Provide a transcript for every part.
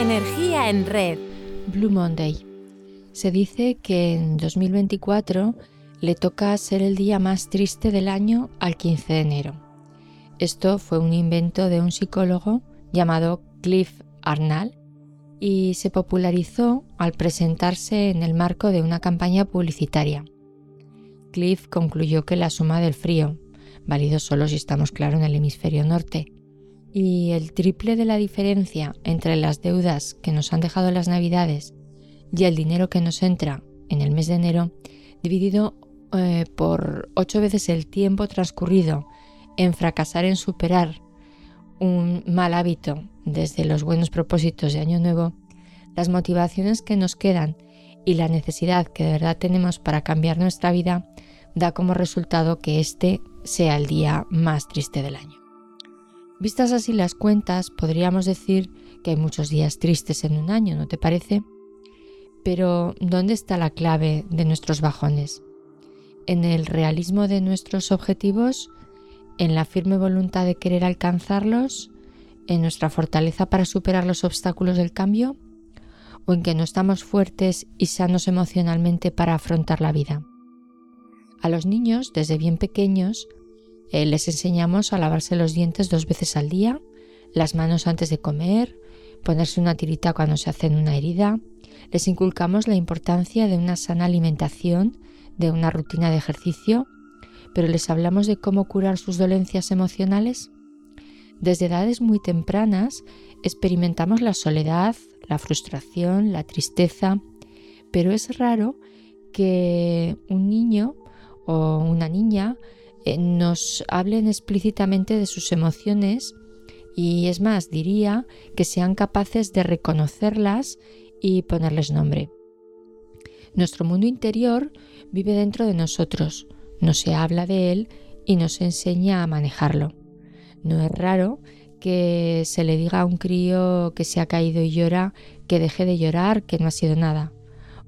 Energía en red. Blue Monday. Se dice que en 2024 le toca ser el día más triste del año al 15 de enero. Esto fue un invento de un psicólogo llamado Cliff Arnall y se popularizó al presentarse en el marco de una campaña publicitaria. Cliff concluyó que la suma del frío, válido solo si estamos claro en el hemisferio norte, y el triple de la diferencia entre las deudas que nos han dejado las navidades y el dinero que nos entra en el mes de enero, dividido eh, por ocho veces el tiempo transcurrido en fracasar en superar un mal hábito desde los buenos propósitos de Año Nuevo, las motivaciones que nos quedan y la necesidad que de verdad tenemos para cambiar nuestra vida da como resultado que este sea el día más triste del año. Vistas así las cuentas, podríamos decir que hay muchos días tristes en un año, ¿no te parece? Pero ¿dónde está la clave de nuestros bajones? ¿En el realismo de nuestros objetivos? ¿En la firme voluntad de querer alcanzarlos? ¿En nuestra fortaleza para superar los obstáculos del cambio? ¿O en que no estamos fuertes y sanos emocionalmente para afrontar la vida? A los niños, desde bien pequeños, eh, les enseñamos a lavarse los dientes dos veces al día, las manos antes de comer, ponerse una tirita cuando se hacen una herida. Les inculcamos la importancia de una sana alimentación, de una rutina de ejercicio, pero les hablamos de cómo curar sus dolencias emocionales. Desde edades muy tempranas experimentamos la soledad, la frustración, la tristeza, pero es raro que un niño o una niña eh, nos hablen explícitamente de sus emociones y es más, diría que sean capaces de reconocerlas y ponerles nombre. Nuestro mundo interior vive dentro de nosotros, no se habla de él y nos enseña a manejarlo. No es raro que se le diga a un crío que se ha caído y llora que deje de llorar, que no ha sido nada,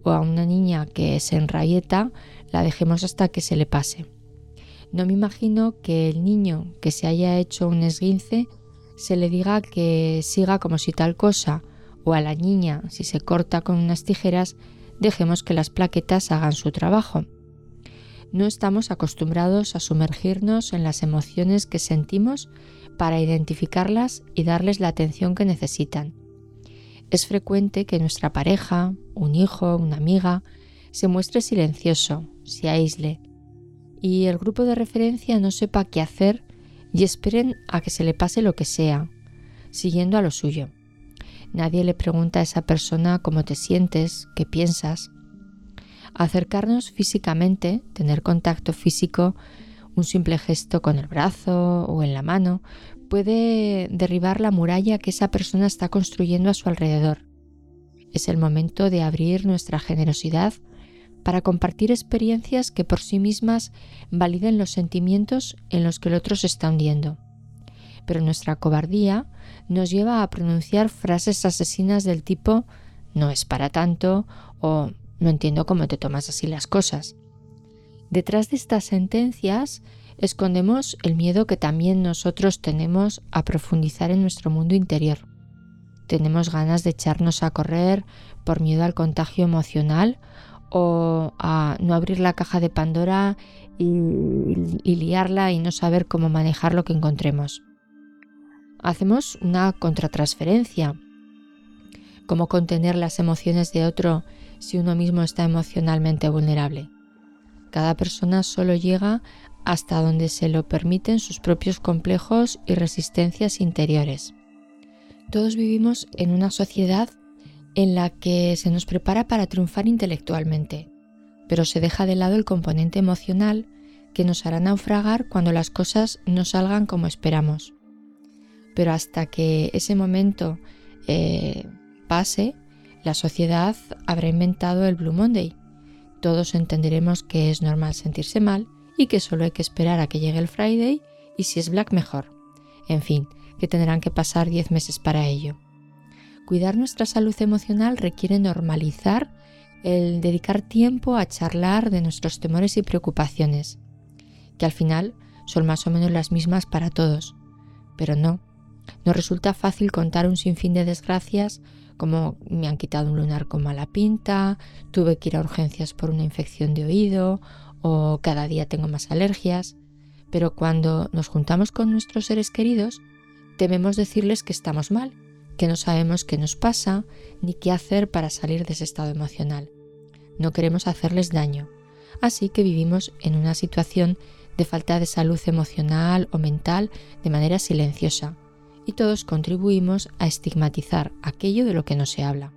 o a una niña que se enrabieta la dejemos hasta que se le pase. No me imagino que el niño que se haya hecho un esguince se le diga que siga como si tal cosa, o a la niña, si se corta con unas tijeras, dejemos que las plaquetas hagan su trabajo. No estamos acostumbrados a sumergirnos en las emociones que sentimos para identificarlas y darles la atención que necesitan. Es frecuente que nuestra pareja, un hijo, una amiga, se muestre silencioso, se aísle, y el grupo de referencia no sepa qué hacer y esperen a que se le pase lo que sea, siguiendo a lo suyo. Nadie le pregunta a esa persona cómo te sientes, qué piensas. Acercarnos físicamente, tener contacto físico, un simple gesto con el brazo o en la mano, puede derribar la muralla que esa persona está construyendo a su alrededor. Es el momento de abrir nuestra generosidad para compartir experiencias que por sí mismas validen los sentimientos en los que el otro se está hundiendo. Pero nuestra cobardía nos lleva a pronunciar frases asesinas del tipo no es para tanto o no entiendo cómo te tomas así las cosas. Detrás de estas sentencias escondemos el miedo que también nosotros tenemos a profundizar en nuestro mundo interior. Tenemos ganas de echarnos a correr por miedo al contagio emocional o a no abrir la caja de Pandora y, liarla y no saber cómo manejar lo que encontremos. Hacemos una contratransferencia. ¿Cómo contener las emociones de otro si uno mismo está emocionalmente vulnerable? Cada persona solo llega hasta donde se lo permiten sus propios complejos y resistencias interiores. Todos vivimos en una sociedad en la que se nos prepara para triunfar intelectualmente, pero se deja de lado el componente emocional que nos hará naufragar cuando las cosas no salgan como esperamos. Pero hasta que ese momento eh, pase, la sociedad habrá inventado el Blue Monday. Todos entenderemos que es normal sentirse mal y que solo hay que esperar a que llegue el Friday y si es Black mejor. En fin, que tendrán que pasar 10 meses para ello. Cuidar nuestra salud emocional requiere normalizar el dedicar tiempo a charlar de nuestros temores y preocupaciones, que al final son más o menos las mismas para todos. Pero no, Nos resulta fácil contar un sinfín de desgracias como me han quitado un lunar con mala pinta, tuve que ir a urgencias por una infección de oído o cada día tengo más alergias. Pero cuando nos juntamos con nuestros seres queridos, tememos decirles que estamos mal, que no sabemos qué nos pasa ni qué hacer para salir de ese estado emocional. No queremos hacerles daño, así que vivimos en una situación de falta de salud emocional o mental de manera silenciosa, y todos contribuimos a estigmatizar aquello de lo que no se habla.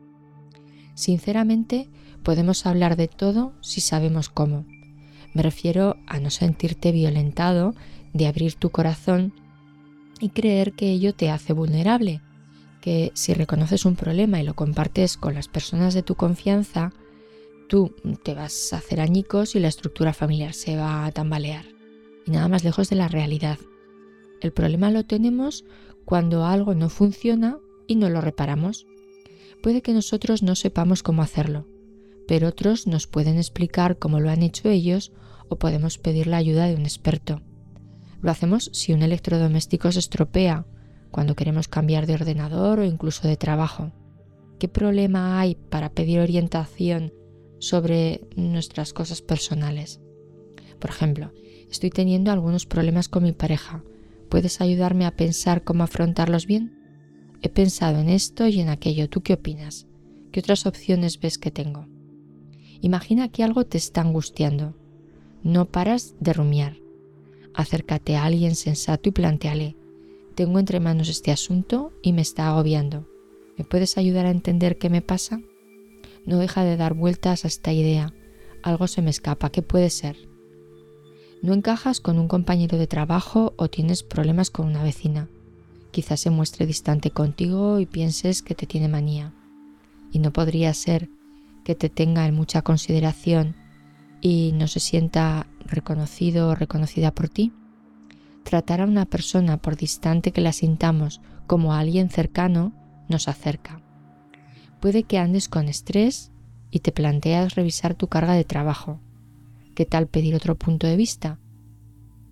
Sinceramente, podemos hablar de todo si sabemos cómo. Me refiero a no sentirte violentado, de abrir tu corazón y creer que ello te hace vulnerable, que si reconoces un problema y lo compartes con las personas de tu confianza, tú te vas a hacer añicos y la estructura familiar se va a tambalear. Y nada más lejos de la realidad. El problema lo tenemos cuando algo no funciona y no lo reparamos. Puede que nosotros no sepamos cómo hacerlo, pero otros nos pueden explicar cómo lo han hecho ellos o podemos pedir la ayuda de un experto. Lo hacemos si un electrodoméstico se estropea, cuando queremos cambiar de ordenador o incluso de trabajo. ¿Qué problema hay para pedir orientación sobre nuestras cosas personales? Por ejemplo, estoy teniendo algunos problemas con mi pareja ¿Puedes ayudarme a pensar cómo afrontarlos bien? He pensado en esto y en aquello. ¿Tú qué opinas? ¿Qué otras opciones ves que tengo? Imagina que algo te está angustiando. No paras de rumiar. Acércate a alguien sensato y planteale. Tengo entre manos este asunto y me está agobiando. ¿Me puedes ayudar a entender qué me pasa? No deja de dar vueltas a esta idea. Algo se me escapa. ¿Qué puede ser? No encajas con un compañero de trabajo o tienes problemas con una vecina. Quizás se muestre distante contigo y pienses que te tiene manía. Y no podría ser que te tenga en mucha consideración y no se sienta reconocido o reconocida por ti. Tratar a una persona por distante que la sintamos como a alguien cercano nos acerca. Puede que andes con estrés y te planteas revisar tu carga de trabajo ¿Qué tal pedir otro punto de vista?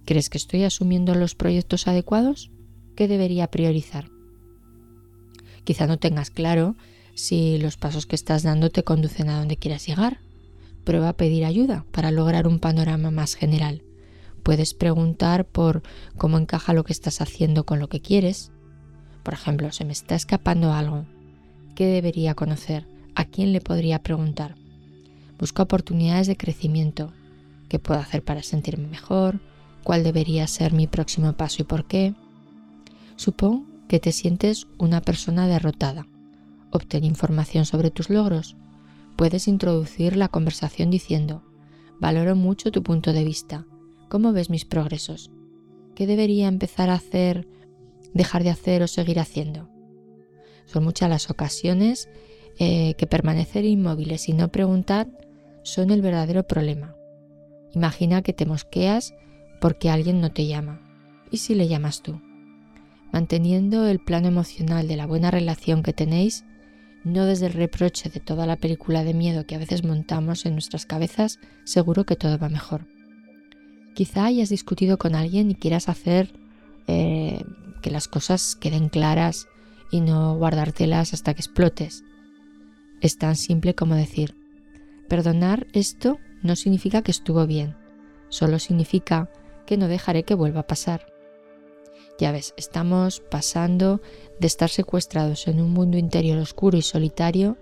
¿Crees que estoy asumiendo los proyectos adecuados? ¿Qué debería priorizar? Quizá no tengas claro si los pasos que estás dando te conducen a donde quieras llegar. Prueba a pedir ayuda para lograr un panorama más general. Puedes preguntar por cómo encaja lo que estás haciendo con lo que quieres. Por ejemplo, se me está escapando algo. ¿Qué debería conocer? ¿A quién le podría preguntar? Busca oportunidades de crecimiento, qué puedo hacer para sentirme mejor, cuál debería ser mi próximo paso y por qué. Supón que te sientes una persona derrotada. Obtén información sobre tus logros. Puedes introducir la conversación diciendo, valoro mucho tu punto de vista. ¿Cómo ves mis progresos? ¿Qué debería empezar a hacer, dejar de hacer o seguir haciendo? Son muchas las ocasiones eh, que permanecer inmóviles y no preguntar son el verdadero problema. Imagina que te mosqueas porque alguien no te llama. ¿Y si le llamas tú? Manteniendo el plano emocional de la buena relación que tenéis, no desde el reproche de toda la película de miedo que a veces montamos en nuestras cabezas, seguro que todo va mejor. Quizá hayas discutido con alguien y quieras hacer eh, que las cosas queden claras y no guardártelas hasta que explotes. Es tan simple como decir, perdonar esto no significa que estuvo bien, solo significa que no dejaré que vuelva a pasar. Ya ves, estamos pasando de estar secuestrados en un mundo interior oscuro y solitario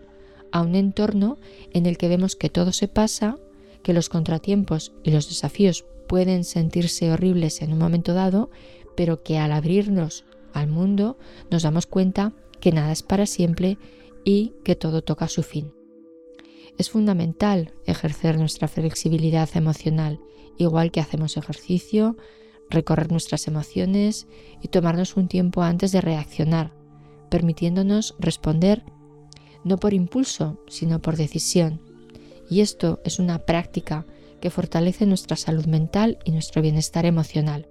a un entorno en el que vemos que todo se pasa, que los contratiempos y los desafíos pueden sentirse horribles en un momento dado, pero que al abrirnos al mundo nos damos cuenta que nada es para siempre y que todo toca su fin. Es fundamental ejercer nuestra flexibilidad emocional, igual que hacemos ejercicio, recorrer nuestras emociones y tomarnos un tiempo antes de reaccionar, permitiéndonos responder no por impulso, sino por decisión. Y esto es una práctica que fortalece nuestra salud mental y nuestro bienestar emocional.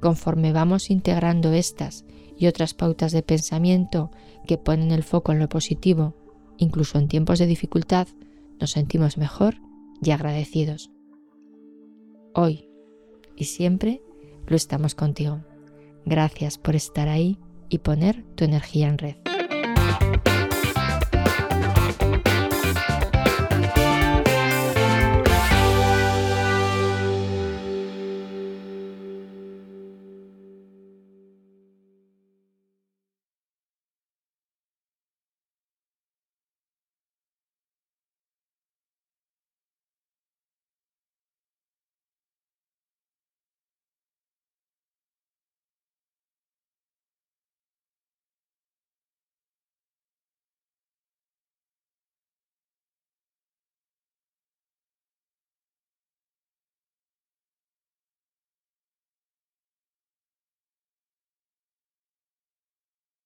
Conforme vamos integrando estas y otras pautas de pensamiento que ponen el foco en lo positivo incluso en tiempos de dificultad, nos sentimos mejor y agradecidos. Hoy y siempre lo estamos contigo. Gracias por estar ahí y poner tu energía en red.